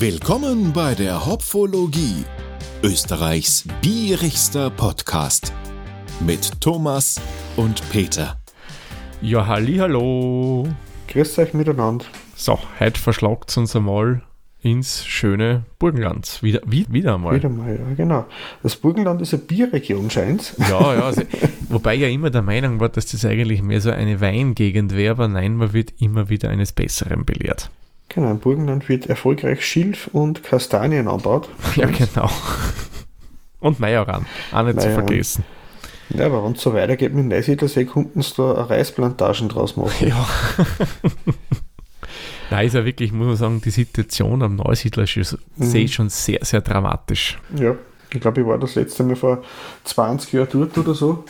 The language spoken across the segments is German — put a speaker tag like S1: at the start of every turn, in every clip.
S1: Willkommen bei der Hopfologie, Österreichs bierigster Podcast mit Thomas und Peter.
S2: Ja, halli, hallo.
S3: Grüß euch miteinander.
S2: So, heute verschlagt es uns einmal ins schöne Burgenland. Wieder, wie, wieder einmal.
S3: Wieder mal, ja, genau. Das Burgenland ist eine Bierregion, scheint
S2: Ja, ja. Also, wobei ja immer der Meinung war, dass das eigentlich mehr so eine Weingegend wäre, aber nein, man wird immer wieder eines Besseren belehrt.
S3: Genau, im Burgenland wird erfolgreich Schilf und Kastanien anbaut.
S2: Ja, genau. Und Majoran, auch nicht zu
S3: Majoran.
S2: vergessen.
S3: Ja, aber wenn es so weitergeht mit Neusiedlersee, könnten sie da Reisplantagen draus machen.
S2: Ja. Nein, ist ja wirklich, muss man sagen, die Situation am Neusiedlersee
S3: Mhm.
S2: schon sehr, sehr dramatisch.
S3: Ja, ich glaube, ich war das letzte Mal vor 20 Jahren dort oder so.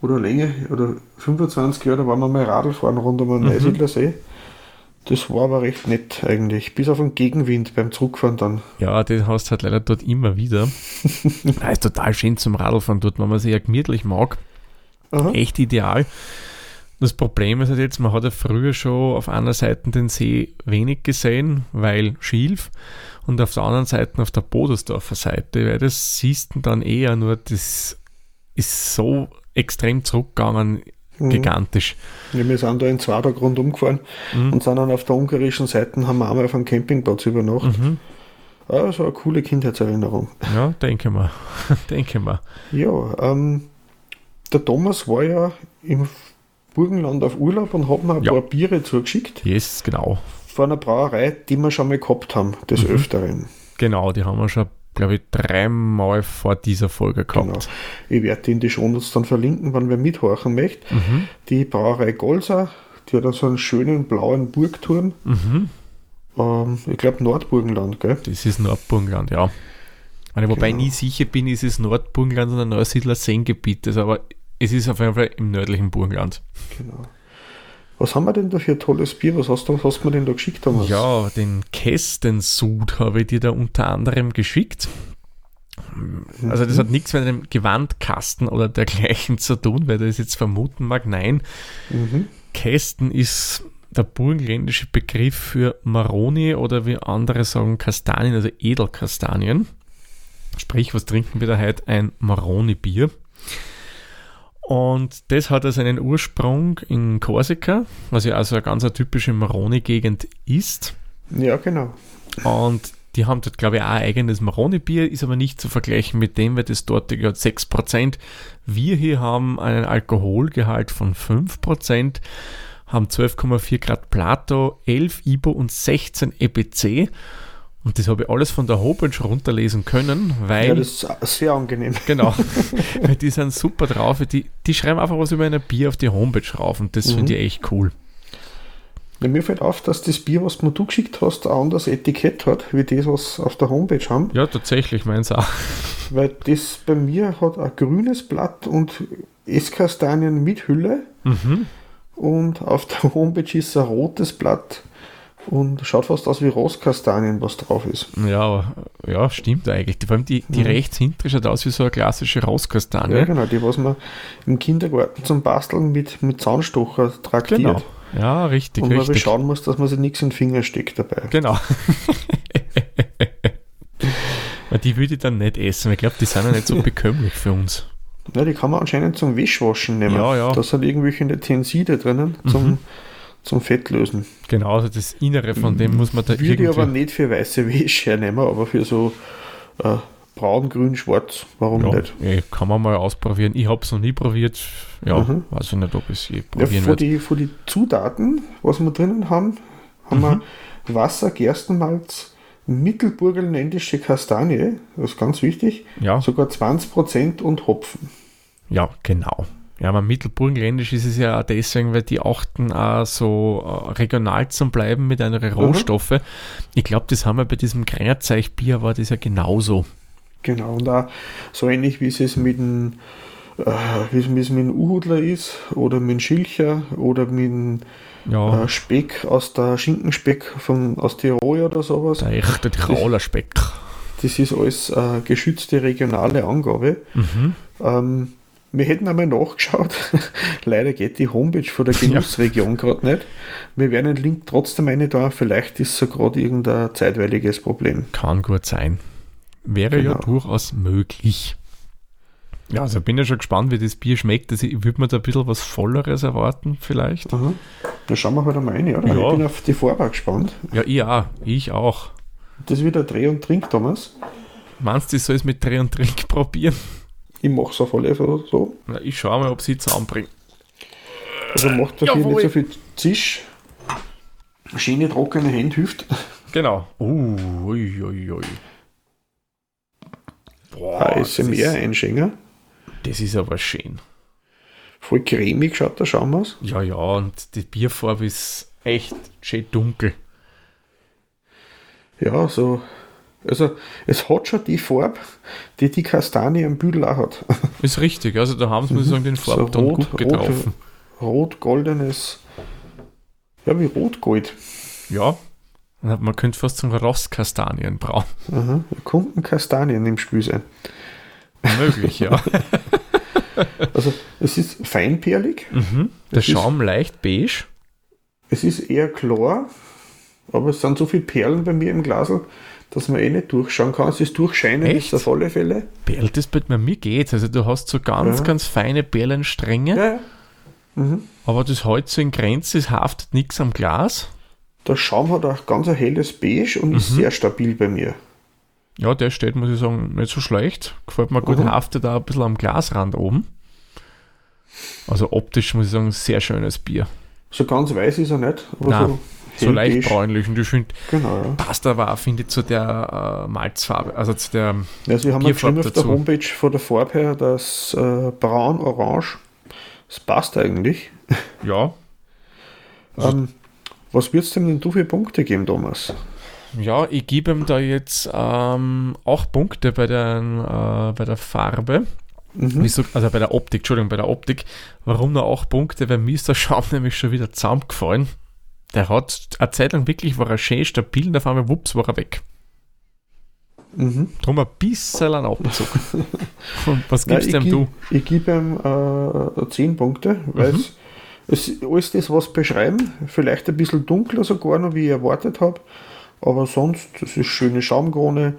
S3: Oder länger, oder 25 Jahre, da waren wir mal Radl fahren rund um den
S2: Mhm.
S3: Neusiedlersee. Das war aber recht nett eigentlich. Bis auf den Gegenwind beim Zurückfahren dann.
S2: Ja, den hast du halt leider dort immer wieder. ja, ist total schön zum Radlfahren dort, wenn man sich ja gemütlich mag.
S3: Aha.
S2: Echt ideal. Das Problem ist halt jetzt, man hat ja früher schon auf einer Seite den See wenig gesehen, weil Schilf und auf der anderen Seite auf der Bodersdorfer Seite, weil das siehst du dann eher nur, das ist so extrem zurückgegangen,
S3: Mhm.
S2: gigantisch.
S3: Ja, wir sind da in zwei Tagen rundum gefahren
S2: Mhm.
S3: und sind dann auf der ungarischen Seite, haben wir einmal auf einem Campingplatz übernachtet.
S2: Mhm.
S3: Ah, eine coole Kindheitserinnerung.
S2: Ja, denke mal. denke mal.
S3: Ja, ähm, der Thomas war ja im Burgenland auf Urlaub und hat mir ein
S2: Ja.
S3: paar Biere zugeschickt
S2: Yes, genau.
S3: von einer Brauerei, die wir schon mal gehabt haben, des
S2: Mhm.
S3: Öfteren.
S2: Genau, die haben wir schon, glaube ich, dreimal vor dieser Folge gehabt.
S3: Genau. Ich werde die in die Shownotes dann verlinken, wenn wer mithorchen möchte.
S2: Mhm.
S3: Die Brauerei Golsa, die hat dann so einen schönen blauen Burgturm.
S2: Mhm.
S3: Ähm, ich glaube Nordburgenland, gell?
S2: Das ist Nordburgenland, ja. Also, wobei ich
S3: Genau.
S2: nie sicher bin, ist es Nordburgenland oder Neusiedler Seengebiet, das aber es ist auf jeden Fall im nördlichen Burgenland.
S3: Genau. Was haben wir denn da für ein tolles Bier? Was hast du, was hast du mir denn da geschickt, Thomas?
S2: Ja, den Kästensud habe ich dir da unter anderem geschickt. Also das hat nichts mit einem Gewandkasten oder dergleichen zu tun, weil das jetzt vermuten mag. Nein,
S3: Mhm.
S2: Kästen ist der burgenländische Begriff für Maroni oder wie andere sagen Kastanien, also Edelkastanien. Sprich, was trinken wir da heute? Ein Maroni-Bier. Und das hat also einen Ursprung in Korsika, was ja also eine ganz eine typische Maroni-Gegend ist.
S3: Ja, genau.
S2: Und die haben dort, glaube ich, auch ein eigenes Maroni-Bier, ist aber nicht zu vergleichen mit dem, weil das dort hat 6%. Wir hier haben einen Alkoholgehalt von 5%, haben 12,4 Grad Plato, 11 IBO und 16 EBC. Und das habe ich alles von der Homepage runterlesen können, weil.
S3: Ja, das ist sehr angenehm.
S2: Genau. Weil die sind super drauf. Die, die schreiben einfach was über ein Bier auf die Homepage rauf und das
S3: Mhm.
S2: finde ich echt cool.
S3: Ja, mir fällt auf, dass das Bier, was du mir du geschickt hast, ein anderes Etikett hat, wie das, was auf der Homepage haben.
S2: Ja, tatsächlich, meins auch.
S3: Weil das bei mir hat ein grünes Blatt und Esskastanien mit Hülle.
S2: Mhm.
S3: Und auf der Homepage ist ein rotes Blatt und schaut fast aus wie Rostkastanien, was drauf ist.
S2: Ja, ja, stimmt eigentlich. Vor allem die, die
S3: Mhm.
S2: rechts hintere schaut aus wie so eine klassische Rauskastanie.
S3: Ja, genau, die, was man im Kindergarten zum Basteln mit, mit Zahnstocher traktiert.
S2: genau. Ja, richtig,
S3: Und man
S2: richtig.
S3: schauen muss, dass man sich nichts in den Finger steckt dabei.
S2: Genau. Weil die würde ich dann nicht essen. Ich glaube, die sind ja nicht so bekömmlich für uns.
S3: Ja, die kann man anscheinend zum Wäschwaschen nehmen.
S2: Ja, ja.
S3: Da sind irgendwelche Tenside drinnen zum,
S2: Mhm.
S3: Zum Fettlösen.
S2: Genau, also das Innere von dem muss man da
S3: Würde
S2: irgendwie...
S3: aber nicht für weiße Wäsche hernehmen, aber für so äh, braun, grün, schwarz, warum
S2: ja,
S3: nicht?
S2: eh, kann man mal ausprobieren. Ich habe es noch nie probiert. Ja,
S3: Mhm.
S2: weiß ich nicht, ob ich es je
S3: Ja,
S2: probieren
S3: von,
S2: werde.
S3: die, von die Zutaten, was wir drinnen haben, haben
S2: Mhm.
S3: wir Wasser, Gerstenmalz, mittelburgenländische Kastanie, das ist ganz wichtig,
S2: Ja,
S3: sogar 20% und Hopfen.
S2: ja, genau. Ja, aber mittelburgenländisch ist es ja auch deswegen, weil die achten auch so äh, regional zu bleiben mit anderen
S3: Mhm.
S2: Rohstoffe. Ich glaube, das haben wir bei diesem Grenzeichbier, war das ja genauso.
S3: Genau, und auch so ähnlich wie es mit dem, äh, wie es mit dem Uhudler ist, oder mit dem Schilcher, oder mit dem
S2: Ja,
S3: äh, Speck aus der Schinkenspeck von, aus Tirol oder sowas.
S2: der echte Tiroler Speck.
S3: Das ist alles äh, geschützte regionale Angabe.
S2: Mhm.
S3: Ähm, wir hätten einmal nachgeschaut. Leider geht die Homepage von der Genussregion ja. gerade nicht. Wir werden den Link trotzdem eine da. Vielleicht ist so gerade irgendein zeitweiliges Problem.
S2: Kann gut sein. Wäre genau. ja durchaus möglich. Ja, also bin ja schon gespannt, wie das Bier schmeckt. Also ich würde mir da ein bisschen was Volleres erwarten, vielleicht.
S3: Mhm. Dann schauen wir halt einmal rein, oder? Ja. Ich bin auf die Farbe gespannt.
S2: Ja, ich auch. Ich auch.
S3: Das ist wieder Dreh und Trink, Thomas.
S2: Meinst du, ich soll es mit Dreh und Trink probieren?
S3: Ich mache es auf alle Fälle so.
S2: Na, ich schaue mal, ob sie zusammenbringen.
S3: Also macht das hier nicht so viel Zisch. Schöne trockene Hände hilft.
S2: Genau. Uh, ui, ui, ui.
S3: Boah, ASMR-Einschenker.
S2: Das ist aber schön.
S3: Voll cremig schaut der Schaum aus.
S2: Ja, ja, und die Bierfarbe ist echt schön dunkel.
S3: Ja, so. Also, es hat schon die Farbe, die die Kastanie im Büdel auch hat.
S2: Ist richtig, also da haben sie, muss ich sagen, den Farbton so gut getroffen.
S3: Rot-goldenes, ja, wie Rot-Gold.
S2: Ja, man könnte fast sagen Rostkastanienbraun.
S3: Mhm. Kunden Kastanien im Spiel sein.
S2: Möglich, ja.
S3: also es ist feinperlig.
S2: Mhm. Der es Schaum ist, leicht beige.
S3: Es ist eher klar, aber es sind so viele Perlen bei mir im Glasl, dass man eh nicht durchschauen kann. Es ist durchscheinend
S2: Echt?
S3: auf alle Fälle.
S2: Perlt ist bei mir geht's. Also du hast so ganz, ja. ganz feine Perlenstränge. Ja, ja. Mhm. Aber das Holz so in Grenze, es haftet nichts am Glas.
S3: Der Schaum hat auch ganz ein helles Beige und mhm. ist sehr stabil bei mir.
S2: Ja, der steht, muss ich sagen, nicht so schlecht. Gefällt mir gut, mhm. haftet da ein bisschen am Glasrand oben. Also optisch muss ich sagen, sehr schönes Bier.
S3: So ganz weiß ist er nicht,
S2: aber Nein, so, so leicht bräunlich. Und ich finde,
S3: genau, ja.
S2: passt aber auch, finde ich, zu der äh, Malzfarbe, also zu der
S3: Ja, Sie haben geschrieben auf der Homepage von der Farbe her, das äh, braun-orange, das passt eigentlich.
S2: Ja.
S3: ähm, was würdest denn du für Punkte geben, Thomas?
S2: Ja, ich gebe ihm da jetzt ähm, auch Punkte bei, den, äh, bei der Farbe. Mhm. So, also bei der Optik, Entschuldigung, bei der Optik. Warum nur auch Punkte? Weil mir ist der Schaum nämlich schon wieder zusammengefallen. Der hat eine Zeit lang wirklich, war er schön stabil und auf einmal, wups, war er weg. Mhm. Drum ein bisschen ein Abzug. und was gibst Nein, du?
S3: Ich gebe ihm äh, 10 Punkte, weil mhm. Es ist alles das, was beschreiben. Vielleicht ein bisschen dunkler sogar noch, wie ich erwartet habe. Aber sonst, das ist schöne Schaumkrone,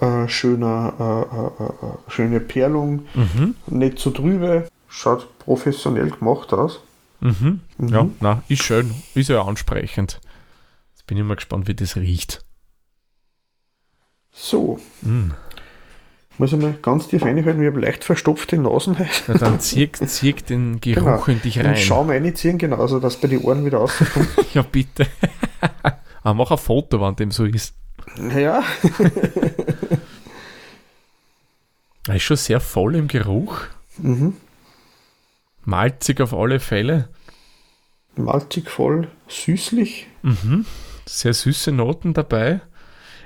S3: äh, schöner, äh, äh, äh, schöne Perlung, mhm. nicht zu so trübe, schaut professionell gemacht aus.
S2: Mhm. Mhm. Ja, na, ist schön, ist ja ansprechend. Jetzt bin ich mal gespannt, wie das riecht.
S3: So. Mhm. Muss ich mal ganz tief reinhalten, ich habe leicht verstopfte Nasen.
S2: Na dann zieh, zieh den Geruch genau. in dich rein.
S3: Schau mal reinziehen, genauso, dass bei den Ohren wieder rauskommt.
S2: ja, bitte. Aber ah, mach ein Foto, wenn dem so ist.
S3: Ja.
S2: er ist schon sehr voll im Geruch. Mhm. Malzig auf alle Fälle.
S3: Malzig voll, süßlich.
S2: Mhm. Sehr süße Noten dabei.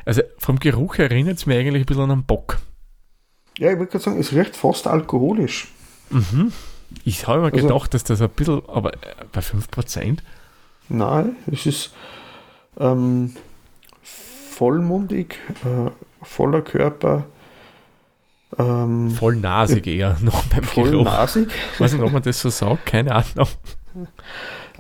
S2: Also vom Geruch erinnert es mir eigentlich ein bisschen an einen Bock.
S3: Ja, ich würde gerade sagen, es riecht fast alkoholisch.
S2: Mhm. Ich habe mir also, gedacht, dass das ein bisschen, aber äh, bei 5%?
S3: Nein, es ist ähm, vollmundig, äh, voller Körper.
S2: Ähm, Vollnasig eher noch beim
S3: Vollnasig.
S2: Weiß nicht, ob man das so sagt, keine Ahnung.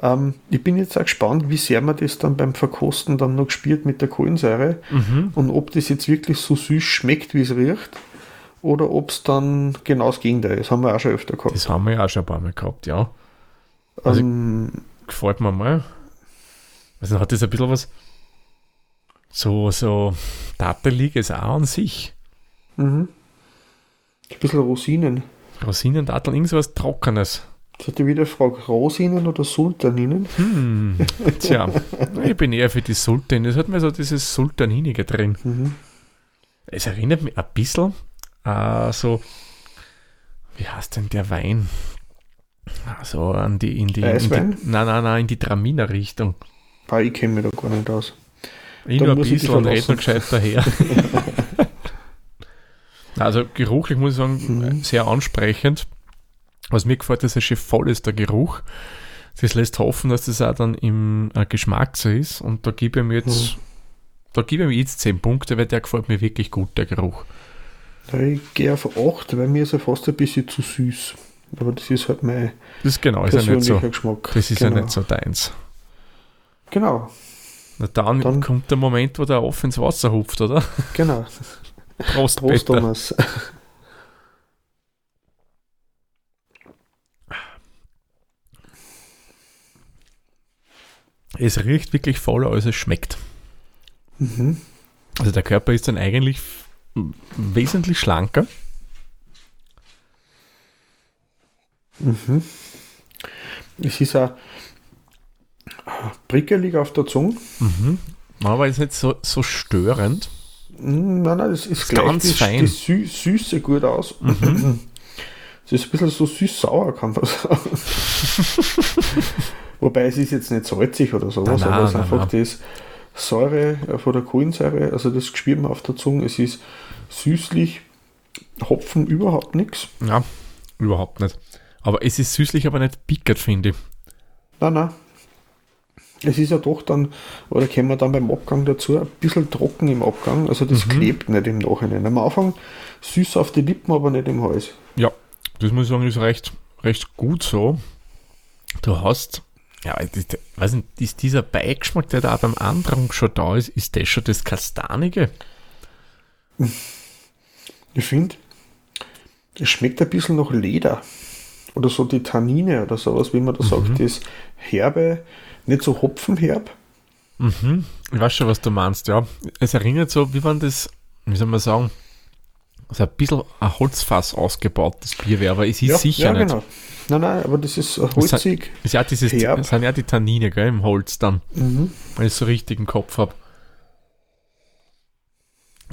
S3: Ähm, ich bin jetzt auch gespannt, wie sehr man das dann beim Verkosten dann noch gespielt mit der Kohlensäure mhm. und ob das jetzt wirklich so süß schmeckt, wie es riecht oder ob es dann genau das Gegenteil ist. Haben wir auch schon öfter gehabt.
S2: Das haben wir ja auch schon ein paar Mal gehabt, ja. Also ähm, gefällt mir mal. Also hat das ein bisschen was so, so Dateliges auch an sich.
S3: Mhm. Ein bisschen Rosinen.
S2: Rosinen, Datteln, irgendwas Trockenes.
S3: Jetzt hat die wieder gefragt, Rosinen oder Sultaninen?
S2: Hm, tja, ich bin eher für die Sultanin. Es hat mir so dieses Sultaninige drin. Mhm. Es erinnert mich ein bisschen äh, so, wie heißt denn der Wein? Also an die, in die, in die nein, nein, nein, in die Traminer Richtung.
S3: Ah, ich kenne mich da gar nicht aus.
S2: Ich nur ein bisschen und rede noch gescheit daher. Also geruchlich muss ich sagen, mhm. sehr ansprechend. Was mir gefällt, dass es schön voll ist, der Geruch. Das lässt hoffen, dass das auch dann im äh, Geschmack so ist. Und da gebe ich mir jetzt, mhm. da gebe ich mir jetzt 10 Punkte, weil der gefällt mir wirklich gut, der Geruch.
S3: Ich gehe auf 8, weil mir ist er fast ein bisschen zu süß. Aber das ist halt mein
S2: Das ist genau, ist ja nicht
S3: persönlicher
S2: so.
S3: Geschmack.
S2: Das ist
S3: genau.
S2: ja nicht so deins.
S3: Genau,
S2: Na dann,
S3: Dann-
S2: kommt der Moment, wo der off ins Wasser hupft, oder?
S3: genau.
S2: Prost,
S3: Prost,
S2: Peter.
S3: Thomas.
S2: Es riecht wirklich voller, als es schmeckt.
S3: Mhm.
S2: Also der Körper ist dann eigentlich wesentlich schlanker.
S3: Mhm. Es ist auch prickelig auf der Zunge.
S2: Mhm. Aber ist nicht so, so störend.
S3: Mm, Nein, nein, das ist
S2: Ist
S3: gleich
S2: ganz
S3: die,
S2: fein.
S3: die Sü Süße gut aus. Es ist ein bisschen so süß-sauer, kann man sagen. Wobei es ist jetzt nicht salzig oder sowas,
S2: Nein,
S3: aber es ist einfach
S2: nein.
S3: das Säure äh, von der Kohlensäure, also das man auf der Zunge. Es ist süßlich, Hopfen überhaupt nichts.
S2: Ja, überhaupt nicht. Aber es ist süßlich, aber nicht bickert, finde ich.
S3: Nein, nein. Es ist ja doch dann, oder kommen wir dann beim Abgang dazu, ein bisschen trocken im Abgang. Also das klebt nicht im Nachhinein. Am Anfang süß auf die Lippen, aber nicht im Hals.
S2: Ja, das muss ich sagen, ist recht, recht gut so. Du hast, ja, ich weiß nicht, ist dieser Beigeschmack, der da beim anderen schon da ist, ist das schon das Kastanige?
S3: Ich finde, es schmeckt ein bisschen nach Leder. Oder so die Tannine oder sowas, wie man da sagt, das Herbe, nicht so hopfenherb.
S2: Mhm. Ich weiß schon, was du meinst, ja. Es erinnert so, wie wenn das, wie soll man sagen, so ein bisschen ein Holzfass ausgebautes Bier wäre, aber es ist sicher nicht.
S3: genau. Nein, nein, aber das ist holzig.
S2: Ist ja dieses,
S3: Herb.
S2: das sind ja die Tannine, gell, im Holz dann,
S3: Mhm.
S2: wenn ich so richtig im Kopf habe.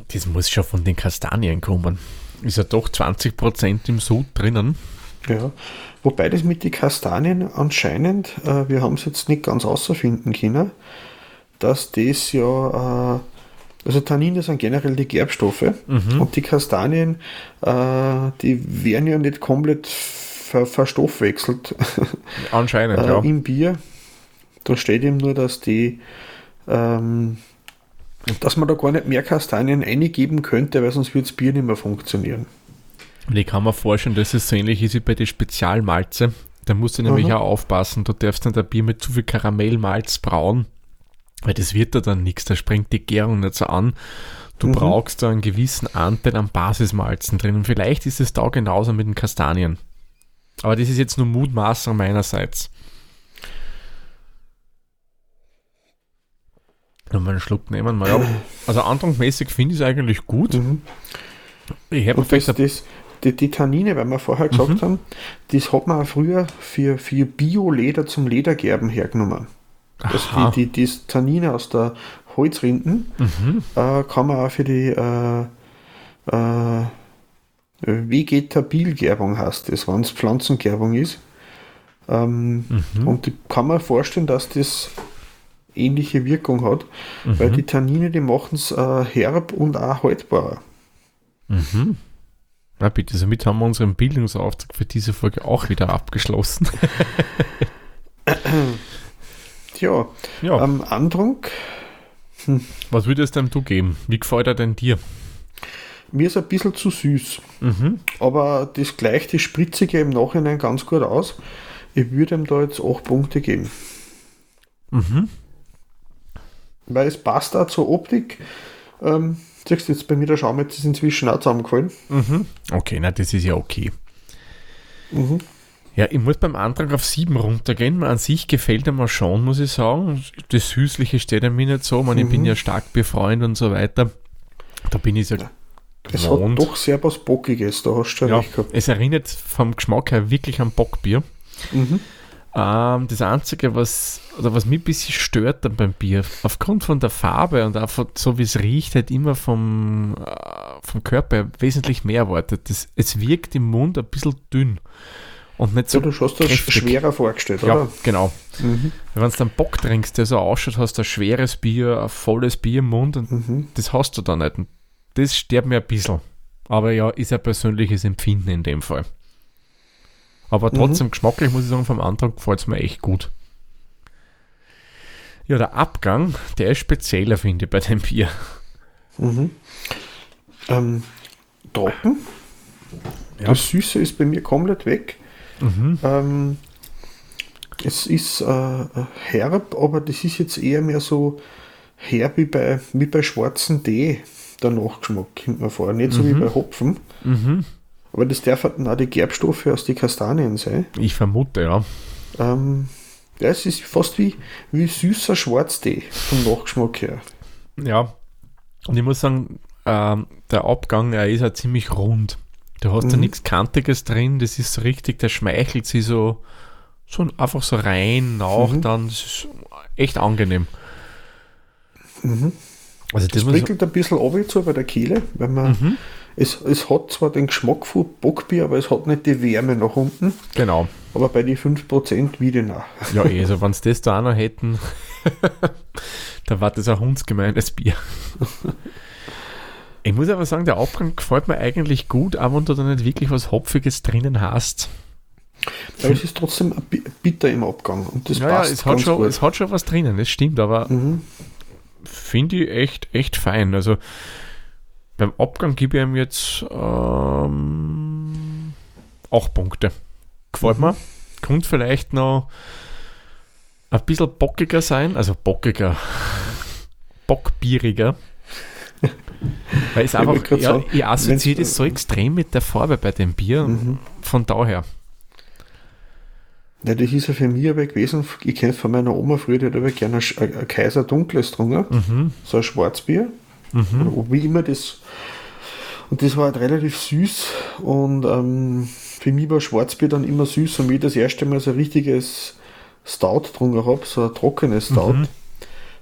S2: Das muss schon von den Kastanien kommen. Ist ja doch 20% im Sud drinnen.
S3: Ja. Wobei das mit den Kastanien anscheinend, äh, wir haben es jetzt nicht ganz außerfinden können, dass das ja, äh, also Tannine sind generell die Gerbstoffe und die Kastanien, äh, die werden ja nicht komplett ver verstoffwechselt
S2: Anscheinend,
S3: äh,
S2: ja.
S3: im Bier. Da steht eben nur, dass die, ähm, dass man da gar nicht mehr Kastanien eingeben könnte, weil sonst wird das Bier nicht mehr funktionieren.
S2: Und ich kann mir vorstellen, dass es so ähnlich ist wie bei den Spezialmalze. Da musst du nämlich
S3: Mhm.
S2: auch aufpassen. Du darfst nicht ein Bier mit zu viel Karamellmalz brauen, weil das wird da dann nichts. Da springt die Gärung nicht so an. Du
S3: Mhm.
S2: brauchst da einen gewissen Anteil an Basismalzen drin. Und vielleicht ist es da genauso mit den Kastanien. Aber das ist jetzt nur Mutmaßung meinerseits. Nochmal einen Schluck nehmen. Mal, ja. Also andrangsmäßig finde ich es eigentlich gut.
S3: Mhm.
S2: Ich habe vielleicht
S3: das, die, die Tannine, weil wir vorher gesagt
S2: Mhm.
S3: haben, das hat man auch früher für, für Bio-Leder zum Ledergerben hergenommen. Also
S2: Aha.
S3: die, die, das Tannine aus der Holzrinden
S2: Mhm.
S3: äh, kann man auch für die äh, äh, Vegetabilgerbung heißt das, wenn es Pflanzengerbung ist. Ähm,
S2: Mhm.
S3: Und die kann man vorstellen, dass das ähnliche Wirkung hat,
S2: Mhm.
S3: weil die Tannine, die machen es äh, herb und auch haltbarer.
S2: Mhm. Na bitte, somit haben wir unseren Bildungsauftrag für diese Folge auch wieder abgeschlossen.
S3: Tja,
S2: Ja,
S3: am Antrunk
S2: was würdest denn du geben? Wie gefällt er denn dir?
S3: Mir ist ein bisschen zu süß,
S2: Mhm.
S3: aber das gleicht die Spritzige im Nachhinein ganz gut aus. Ich würde ihm da jetzt 8 Punkte geben,
S2: Mhm.
S3: weil es passt auch zur Optik. Ähm, siehst du jetzt bei mir, der Schaum jetzt ist inzwischen auch zusammengefallen.
S2: Mhm. Okay, na, das ist ja okay.
S3: Mhm.
S2: Ja, ich muss beim Antrag auf 7 runtergehen. An sich gefällt er mir schon, muss ich sagen. Das Süßliche steht er mir nicht so. Man, Ich bin
S3: Mhm.
S2: ja stark befreundet und so weiter. Da bin ich ja
S3: Es
S2: gewohnt.
S3: hat doch sehr was Bockiges, da hast du schon
S2: Ja,
S3: recht gehabt.
S2: es erinnert vom Geschmack her wirklich an Bockbier.
S3: Mhm.
S2: Ähm, das Einzige, was, oder was mich ein bisschen stört dann beim Bier, aufgrund von der Farbe und auch von, so wie es riecht, halt immer vom, äh, vom Körper wesentlich mehr erwartet. Das, es wirkt im Mund ein bisschen dünn und nicht so
S3: So, du hast das schwerer vorgestellt,
S2: Ja,
S3: oder?
S2: genau.
S3: Mhm.
S2: Wenn du dann Bock trinkst, der so ausschaut, hast du ein schweres Bier, ein volles Bier im Mund und
S3: Mhm.
S2: das hast du da nicht. Und das stört mir ein bisschen. Aber ja, ist ein persönliches Empfinden in dem Fall. Aber trotzdem geschmacklich muss ich sagen, vom Antrag gefällt es mir echt gut. Ja, der Abgang, der ist spezieller, finde ich, bei dem Bier.
S3: Mhm. Ähm, trocken.
S2: Ja.
S3: Das Süße ist bei mir komplett weg.
S2: Mhm.
S3: Ähm, es ist äh, herb, aber das ist jetzt eher mehr so herb wie bei, wie bei schwarzen Tee, der Nachgeschmack, kommt mir vor. Nicht so wie
S2: Mhm.
S3: bei Hopfen.
S2: Mhm.
S3: Aber das darf halt auch die Gerbstoffe aus den Kastanien sein.
S2: Ich vermute, ja.
S3: Ähm, ja, es ist fast wie, wie süßer Schwarztee vom Nachgeschmack her.
S2: Ja. Und ich muss sagen, ähm, der Abgang, er ist ja ziemlich rund. Du hast da
S3: Mhm.
S2: nichts Kantiges drin, das ist so richtig, der schmeichelt sie so, so einfach so rein nach,
S3: Mhm.
S2: dann, das ist echt angenehm.
S3: Mhm.
S2: Also das
S3: Das prickelt ein bisschen ab so bei der Kehle, weil man,
S2: mhm.
S3: Es, es hat zwar den Geschmack von Bockbier, aber es hat nicht die Wärme nach unten.
S2: genau.
S3: Aber bei den 5% wieder nach.
S2: Ja, eh, also wenn sie das da auch noch hätten, da war das ein hundsgemeines Bier. Ich muss aber sagen, der Abgang gefällt mir eigentlich gut, auch wenn du da nicht wirklich was Hopfiges drinnen hast.
S3: Aber es ist trotzdem bitter im Abgang. Und das
S2: ja, ja,
S3: passt
S2: es hat,
S3: ganz
S2: schon,
S3: gut.
S2: es hat schon was drinnen, das stimmt, aber
S3: Mhm.
S2: finde ich echt, echt fein. Also beim Abgang gebe ich ihm jetzt ähm, 8 Punkte. Gefällt
S3: Mhm.
S2: mir. Könnte vielleicht noch ein bisschen bockiger sein, also bockiger, bockbieriger. Weil es
S3: Ich
S2: einfach,
S3: grad
S2: ja, ich assoziiere das so extrem mit der Farbe bei dem Bier.
S3: Mhm.
S2: Von daher.
S3: Ja, das ist ja für mich aber gewesen, ich kenne es von meiner Oma früher, die hat aber gerne ein, Kaiser Dunkles getrunken,
S2: Mhm.
S3: so ein Schwarzbier.
S2: Mhm.
S3: Wie immer das. Und das war halt relativ süß und ähm, für mich war Schwarzbier dann immer süß und wie ich das erste Mal so ein richtiges Stout getrunken habe, so ein trockenes Stout,
S2: Mhm.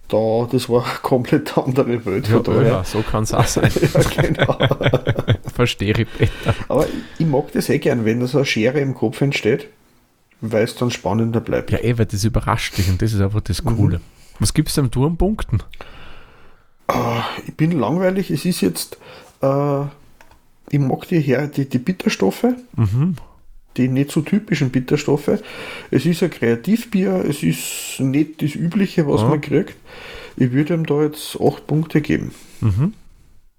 S3: da, das war eine komplett andere Welt.
S2: Ja,
S3: daher.
S2: ja, so kann es auch sein.
S3: ja, genau.
S2: Verstehe ich besser.
S3: Aber ich, mag das eh gern, wenn da so eine Schere im Kopf entsteht, weil es dann spannender bleibt.
S2: Ja, eh, weil das überrascht dich und das ist einfach das
S3: Mhm.
S2: Coole. Was gibt es denn du an Punkten?
S3: Ah, ich bin langweilig, es ist jetzt, äh, ich mag die, her, die, die Bitterstoffe,
S2: Mhm.
S3: die nicht so typischen Bitterstoffe. Es ist ein Kreativbier, es ist nicht das Übliche, was
S2: Ja.
S3: man kriegt. Ich würde ihm da jetzt 8 Punkte geben.
S2: Mhm.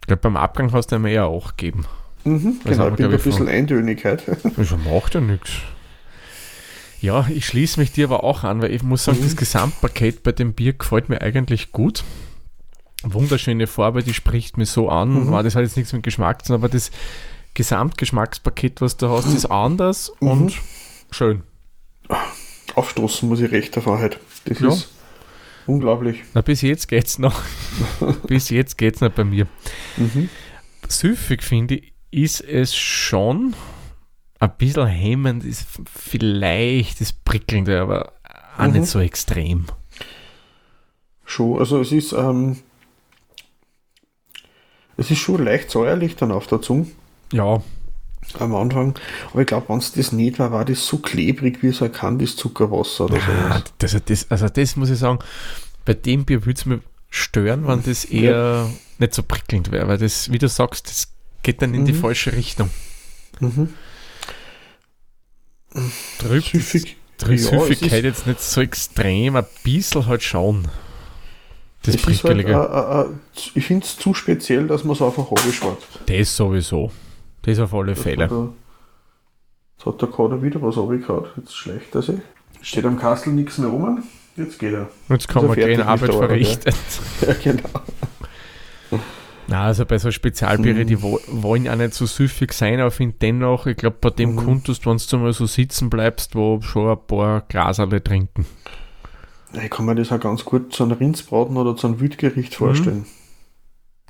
S2: Ich glaube, beim Abgang hast du ihm eher auch gegeben.
S3: Mhm,
S2: Das
S3: genau, ich bin ein bisschen
S2: von-
S3: Eintönigkeit.
S2: Also macht ja nichts. Ja, ich schließe mich dir aber auch an, weil ich muss sagen,
S3: Mhm.
S2: das Gesamtpaket bei dem Bier gefällt mir eigentlich gut. Wunderschöne Farbe, die spricht mir so an.
S3: Mhm.
S2: War Das hat jetzt nichts mit Geschmack zu tun, aber das Gesamtgeschmackspaket, was du hast, ist anders
S3: Mhm.
S2: und schön.
S3: Aufstoßen muss ich recht davon halt. Das
S2: Ja.
S3: ist unglaublich.
S2: Na, bis jetzt geht's noch. bis jetzt geht's noch bei mir.
S3: Mhm.
S2: süffig finde ich, ist es schon ein bisschen hemmend, ist vielleicht das Prickelnde, aber auch
S3: Mhm.
S2: nicht so extrem.
S3: Schon, also es ist, ähm, es ist schon leicht säuerlich dann auf der Zunge
S2: Ja,
S3: am Anfang. Aber ich glaube, wenn es das nicht war, war das so klebrig wie so ein Kandiszuckerwasser oder
S2: ah,
S3: sowas.
S2: das, das, also das muss ich sagen, bei dem Bier würde es mir stören, wenn das eher nicht so prickelnd wäre, weil das, wie du sagst, das geht dann in die
S3: Mhm.
S2: falsche Richtung.
S3: Mhm.
S2: Trüb,
S3: Süffig.
S2: trüb,
S3: Ja,
S2: Süffigkeit jetzt nicht so extrem, ein bisschen halt schon. Das
S3: Es ist halt, äh, äh, äh, ich finde es zu speziell, dass man es einfach abschwarzt.
S2: das sowieso. Das auf alle
S3: Das
S2: Fälle.
S3: hat Jetzt hat der Kader wieder was abgehauen. Jetzt schleicht er sich. Steht am Kastel nichts mehr rum. Jetzt geht er.
S2: Jetzt kann
S3: er
S2: man gehen, Arbeit verrichtet.
S3: Ja, genau.
S2: Na, also bei so Spezialbiere, die wo, wollen auch nicht so süffig sein, aber ich finde dennoch, ich glaube, bei dem
S3: Mhm.
S2: konntest wenn du mal so sitzen bleibst, wo schon ein paar Glaserle trinken.
S3: Ich kann mir das auch ganz gut zu einem Rindsbraten oder zu einem
S2: Mhm.
S3: Wildgericht vorstellen.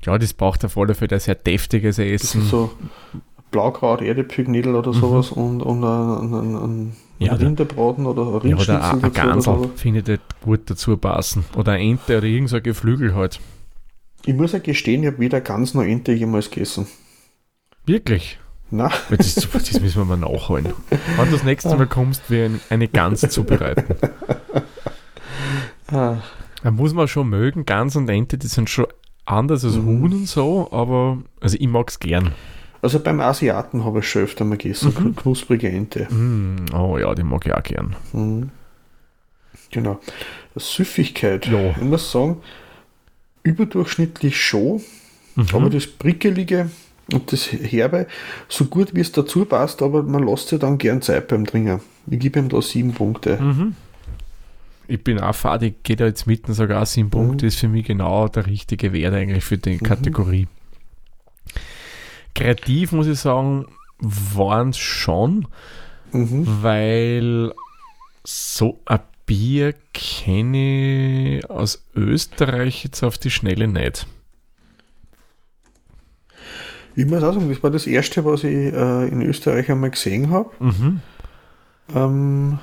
S2: Ja, das braucht auf alle Fälle ein sehr deftiges
S3: Das
S2: Essen.
S3: ist so Blaukraut, Erdäpfelknädel oder sowas und, und ein, ein, ein,
S2: Mhm. Ja,
S3: Rinderbraten oder ein
S2: ja, oder ein, ein Gansel
S3: so.
S2: finde ich das gut dazu passen. Oder eine Ente oder irgend so ein Geflügel halt.
S3: Ich muss ja gestehen, ich habe weder Gans noch Ente jemals gegessen.
S2: Wirklich.
S3: Na,
S2: Das, das müssen wir mal nachholen. Wenn du das nächste Mal kommst, wir eine Gans zubereiten.
S3: ah,
S2: Da muss man schon mögen, Gans und Ente, die sind schon anders als
S3: Mhm.
S2: Huhn und so, aber also ich mag es gern.
S3: also beim Asiaten habe ich schon öfter mal gegessen.
S2: Mhm.
S3: Knusprige Ente.
S2: Mm, oh ja, die mag ich auch gern.
S3: Mhm. Genau. Süffigkeit.
S2: Ja.
S3: Ich muss sagen, überdurchschnittlich schon,
S2: Mhm.
S3: aber das Prickelige Und das Herbe, so gut wie es dazu passt, aber man lässt sich dann gern Zeit beim Trinken. Ich gebe ihm da sieben Punkte.
S2: Mhm. Ich bin auch fad, ich gehe da jetzt mitten sogar sieben Punkte, ist für mich genau der richtige Wert eigentlich für die Kategorie. Kreativ muss ich sagen, waren es schon,
S3: Mhm.
S2: weil so ein Bier kenne ich aus Österreich jetzt auf die Schnelle nicht.
S3: Ich muss auch sagen, das war das erste, was ich äh, in Österreich einmal gesehen habe.
S2: Mhm.
S3: Ähm,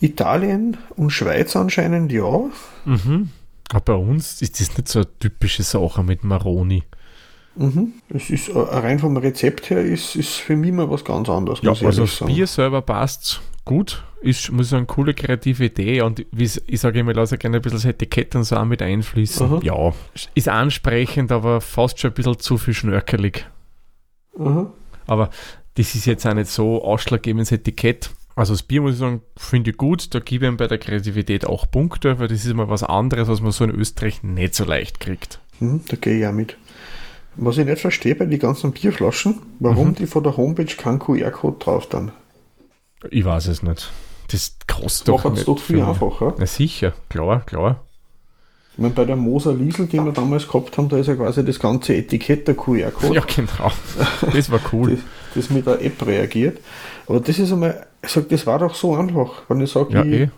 S3: Italien und Schweiz anscheinend ja.
S2: Mhm. Aber bei uns ist das nicht so eine typische Sache mit Maroni.
S3: Mhm. Es ist äh, rein vom Rezept her ist, ist für mich mal was ganz anderes,
S2: Ja, also das
S3: sagen.
S2: Bier selber passt gut. Ist, muss ich sagen, coole kreative Idee und ich sage immer, ich lasse gerne ein bisschen das Etikett und so auch mit einfließen.
S3: Aha.
S2: Ja, ist ansprechend, aber fast schon ein bisschen zu viel schnörkelig.
S3: Mhm.
S2: Aber das ist jetzt auch nicht so ausschlaggebendes Etikett. Also das Bier, muss ich sagen, finde ich gut. Da gebe ich ihm bei der Kreativität auch Punkte, weil das ist mal was anderes, was man so in Österreich nicht so leicht kriegt.
S3: Mhm, da gehe ich auch mit. Was ich nicht verstehe bei den ganzen Bierflaschen, warum
S2: Mhm.
S3: die von der Homepage kein QR-Code drauf dann.
S2: Ich weiß es nicht. Das kostet
S3: Das
S2: doch nicht.
S3: doch viel einfacher.
S2: Na sicher, klar, klar.
S3: Ich meine, bei der Moser Liesel, die wir damals gehabt haben, da ist ja quasi das ganze Etikett der QR-Code.
S2: Ja, genau. Das war cool.
S3: das, das mit der App reagiert. Aber das ist einmal, ich sag, das war doch so einfach. Wenn ich sage,
S2: Ja,
S3: ich
S2: eh.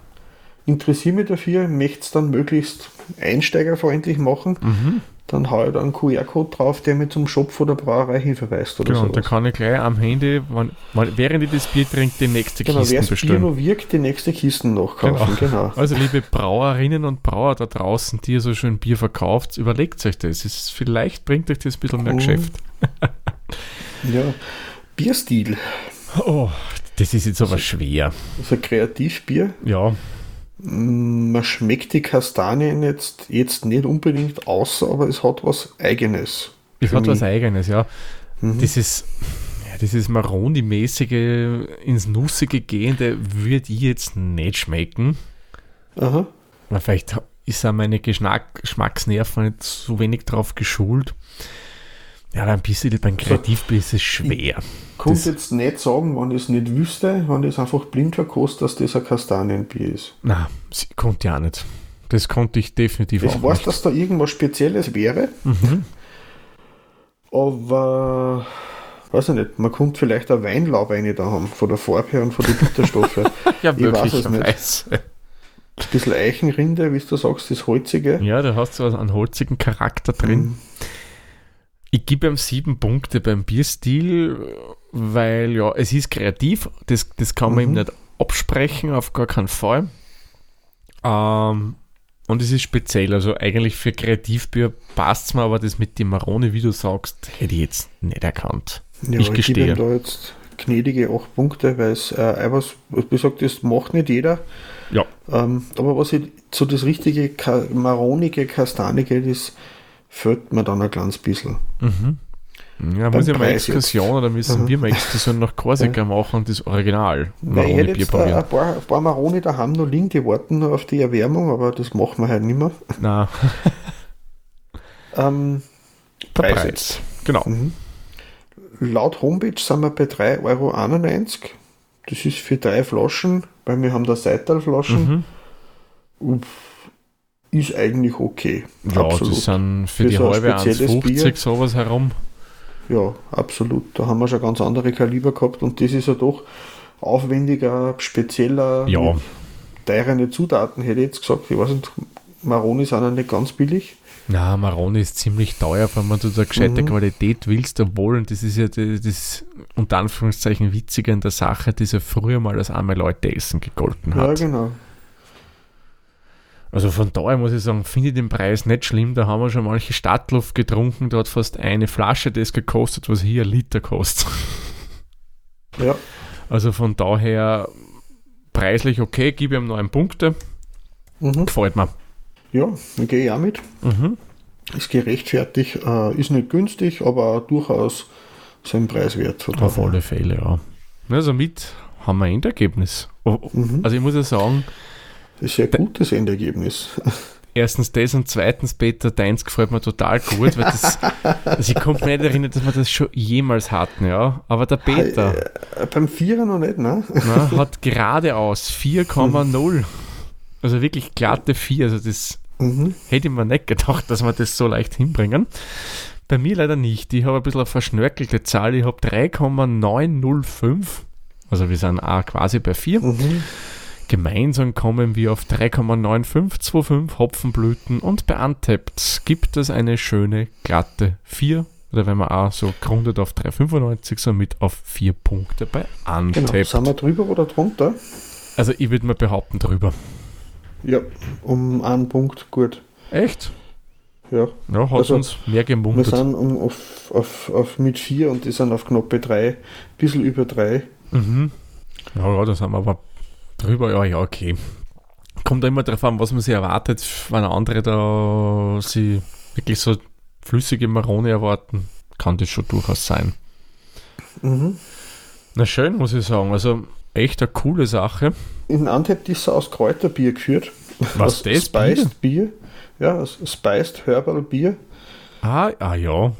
S3: interessiere mich dafür, möchte es dann möglichst einsteigerfreundlich machen,
S2: Mhm.
S3: dann haue ich da einen QR-Code drauf, der mich zum Shop von der Brauerei hinverweist oder
S2: Genau, und da
S3: sowas.
S2: kann ich gleich am Handy, wann, wann, während ich das Bier trinke, die nächste
S3: Genau,
S2: Kiste bestellen.
S3: noch wirkt, die nächste Kisten nachkaufen. Genau.
S2: Also liebe Brauerinnen und Brauer da draußen, die ihr so schön Bier verkauft, überlegt euch das. Es ist, vielleicht bringt euch das ein bisschen mehr. Geschäft.
S3: Ja. Bierstil.
S2: Oh, das ist jetzt aber schwer.
S3: Das ist ein Kreativbier.
S2: Ja,
S3: Mm, Man schmeckt die Kastanien jetzt, jetzt nicht unbedingt außer, aber es hat was Eigenes.
S2: es hat was
S3: mich.
S2: Eigenes, ja.
S3: Mhm.
S2: Dieses, ja, dieses Maroni-mäßige, ins Nussige gehende würde ich jetzt nicht schmecken.
S3: Aha.
S2: Vielleicht ist auch meine Geschmack, Geschmacksnerven nicht so wenig drauf geschult. Ja, ein bisschen beim Kreativbier ist es schwer.
S3: Konnte
S2: Das-
S3: jetzt nicht sagen, wenn ich es nicht wüsste, wenn ich es einfach blind verkostet, dass das ein Kastanienbier ist.
S2: Na, konnte ja nicht. Das konnte ich definitiv
S3: Ich
S2: auch
S3: weiß,
S2: nicht.
S3: dass da irgendwas Spezielles wäre,
S2: Mhm.
S3: aber weiß ich nicht, man könnte vielleicht eine Weinlaube rein da haben, von der Farbe her und von den Bitterstoffen.
S2: Ja,
S3: ich weiß es nicht.
S2: möglicherweise.
S3: Ein bisschen Eichenrinde, wie du sagst, das Holzige.
S2: Ja, da hast du also einen holzigen Charakter drin.
S3: Mhm.
S2: Ich gebe ihm sieben Punkte beim Bierstil, weil ja, es ist kreativ, das, das kann man ihm
S3: Mhm.
S2: nicht absprechen, auf gar keinen Fall. Ähm, und es ist speziell, also eigentlich für Kreativbier passt es mir, aber das mit dem Maroni, wie du sagst, hätte ich jetzt nicht erkannt.
S3: Ja,
S2: ich
S3: ich gebe
S2: gestehe.
S3: ihm da jetzt gnädige 8 Punkte, weil es äh, etwas, wie gesagt, das macht nicht jeder.
S2: Ja.
S3: Ähm, aber was ich so das richtige Ka maronige, kastanige, das fällt mir dann ein kleines bisschen.
S2: Mhm. Ja, muss ich mal Exkursion oder müssen
S3: Mhm.
S2: wir mal Exkursion nach Korsika machen das Original
S3: Weil ich hätte jetzt da ein paar, ein paar Maroni daheim noch liegen, die warten noch auf die Erwärmung, aber das machen wir halt nicht mehr.
S2: Na,
S3: Ähm,
S2: der
S3: Preis
S2: Preis.
S3: jetzt.
S2: Genau.
S3: Mhm. Laut Homepage sind wir bei 3,91 Euro. Das ist für drei Flaschen, weil wir haben da Seitalflaschen.
S2: Mhm.
S3: Ist eigentlich okay.
S2: Ja, das sind für,
S3: Für
S2: die
S3: so
S2: halbe
S3: spezielles
S2: 1,50
S3: Bier.
S2: sowas herum.
S3: Ja, absolut. Da haben wir schon ganz andere Kaliber gehabt und das ist ja doch aufwendiger, spezieller,
S2: Ja.
S3: teurere Zutaten, hätte ich jetzt gesagt. Ich weiß nicht, Maroni sind ja nicht ganz billig.
S2: Na, Maroni ist ziemlich teuer, wenn man da eine gescheite
S3: Mhm.
S2: Qualität willst, obwohl, und das ist ja das, das unter Anführungszeichen Witzige an der Sache, das ja früher mal als arme Leute essen gegolten
S3: Ja,
S2: hat.
S3: genau.
S2: Also von daher muss ich sagen, finde ich den Preis nicht schlimm. Da haben wir schon manche Stadtluft getrunken, da hat fast eine Flasche das gekostet, was hier ein Liter kostet.
S3: Ja,
S2: Also von daher preislich okay, gebe ihm neun Punkte.
S3: mhm.
S2: Gefällt mir.
S3: ja da gehe ich auch mit.
S2: Mhm.
S3: Ist gerechtfertigt, äh, ist nicht günstig, aber durchaus seinen Preis wert.
S2: Auf alle Fälle, ja. Na, somit haben wir ein Endergebnis. Oh, oh,
S3: Mhm.
S2: Also ich muss ja sagen,
S3: Das ist ein sehr gutes Endergebnis.
S2: Erstens das und zweitens, Peter, deins gefällt mir total gut, weil das, also ich konnte mich nicht erinnern, dass wir das schon jemals hatten, ja. Aber der Peter.
S3: Äh, beim Vierer noch nicht, ne?
S2: Na, hat geradeaus 4,0. Also wirklich glatte 4. Also das mhm. hätte ich mir nicht gedacht, dass wir das so leicht hinbringen. Bei mir leider nicht. Ich habe ein bisschen eine verschnörkelte Zahl. Ich habe 3,905. Also wir sind auch quasi bei 4. Mhm. Gemeinsam kommen wir auf 3,9525 Hopfenblüten und bei Untapped gibt es eine schöne glatte 4 oder wenn man auch so grundet auf 3,95 somit auf 4 Punkte bei Untapped. Genau.
S3: Sind wir drüber oder drunter?
S2: Also ich würde mal behaupten drüber.
S3: Ja, um einen Punkt gut.
S2: Echt?
S3: Ja.
S2: Ja, hat also, uns mehr gemuntert.
S3: Wir sind um, auf, auf, auf mit 4 und die sind auf knappe 3, ein bisschen über 3.
S2: Mhm. Ja, ja, da sind wir aber drüber, ja, ja, okay. Kommt immer darauf an, was man sich erwartet, wenn andere da sie wirklich so flüssige Marone erwarten, kann das schon durchaus sein. Mhm. Na schön, muss ich sagen. Also echt eine coole Sache.
S3: In Antep ist aus Kräuterbier geführt.
S2: Was das?
S3: Spiced Bier? Bier? Ja, Spiced Herbal Bier.
S2: Ah, ah ja.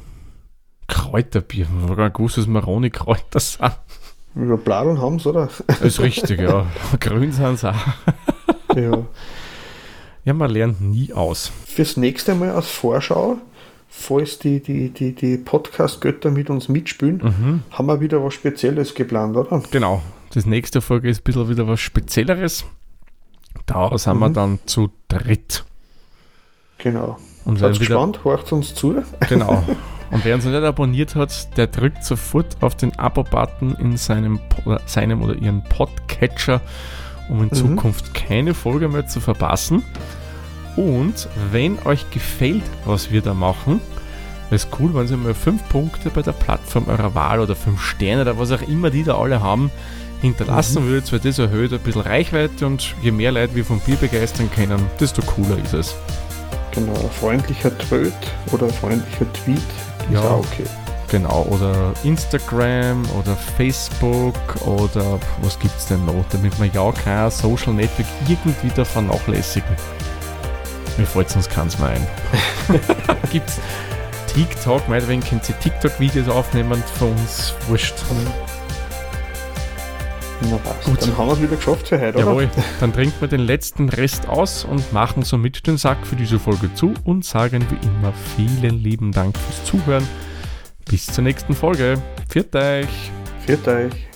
S2: Kräuterbier. Ich habe gar nicht gewusst, dass Maroni Kräuter sind.
S3: Über Bladeln haben sie, oder?
S2: Das ist richtig, ja. Grün sind sie auch.
S3: ja.
S2: Ja, man lernt nie aus.
S3: Fürs nächste Mal als Vorschau, falls die, die, die, die Podcast-Götter mit uns mitspielen, mhm. haben wir wieder was Spezielles geplant, oder?
S2: Genau. Das nächste Folge ist ein bisschen wieder was Spezielleres. Da sind mhm. wir dann zu dritt.
S3: Genau. Und Seid gespannt, horcht uns zu.
S2: Genau. Und wer uns nicht abonniert hat, der drückt sofort auf den Abo-Button in seinem, seinem oder ihren Podcatcher, um in mhm. Zukunft keine Folge mehr zu verpassen. Und wenn euch gefällt, was wir da machen, wäre es cool, wenn ihr mal 5 Punkte bei der Plattform eurer Wahl oder 5 Sterne oder was auch immer die da alle haben, hinterlassen mhm. würdet, weil das erhöht ein bisschen Reichweite und je mehr Leute wir vom Bier begeistern können, desto cooler ist es.
S3: Genau, ein freundlicher Tweet oder ein freundlicher Tweet
S2: ja, auch okay. Genau, oder Instagram oder Facebook oder was gibt es denn noch, damit wir ja kein Social Network irgendwie da vernachlässigen. Mir fällt sonst keins mehr ein. gibt es TikTok, meinetwegen können Sie TikTok-Videos aufnehmen von uns, wurscht.
S3: Na was, Gut. dann haben wir es wieder geschafft für heute,
S2: Jawohl, oder? dann trinken wir den letzten Rest aus und machen somit den Sack für diese Folge zu und sagen wie immer vielen lieben Dank fürs Zuhören. Bis zur nächsten Folge. Viert euch!
S3: Viert euch!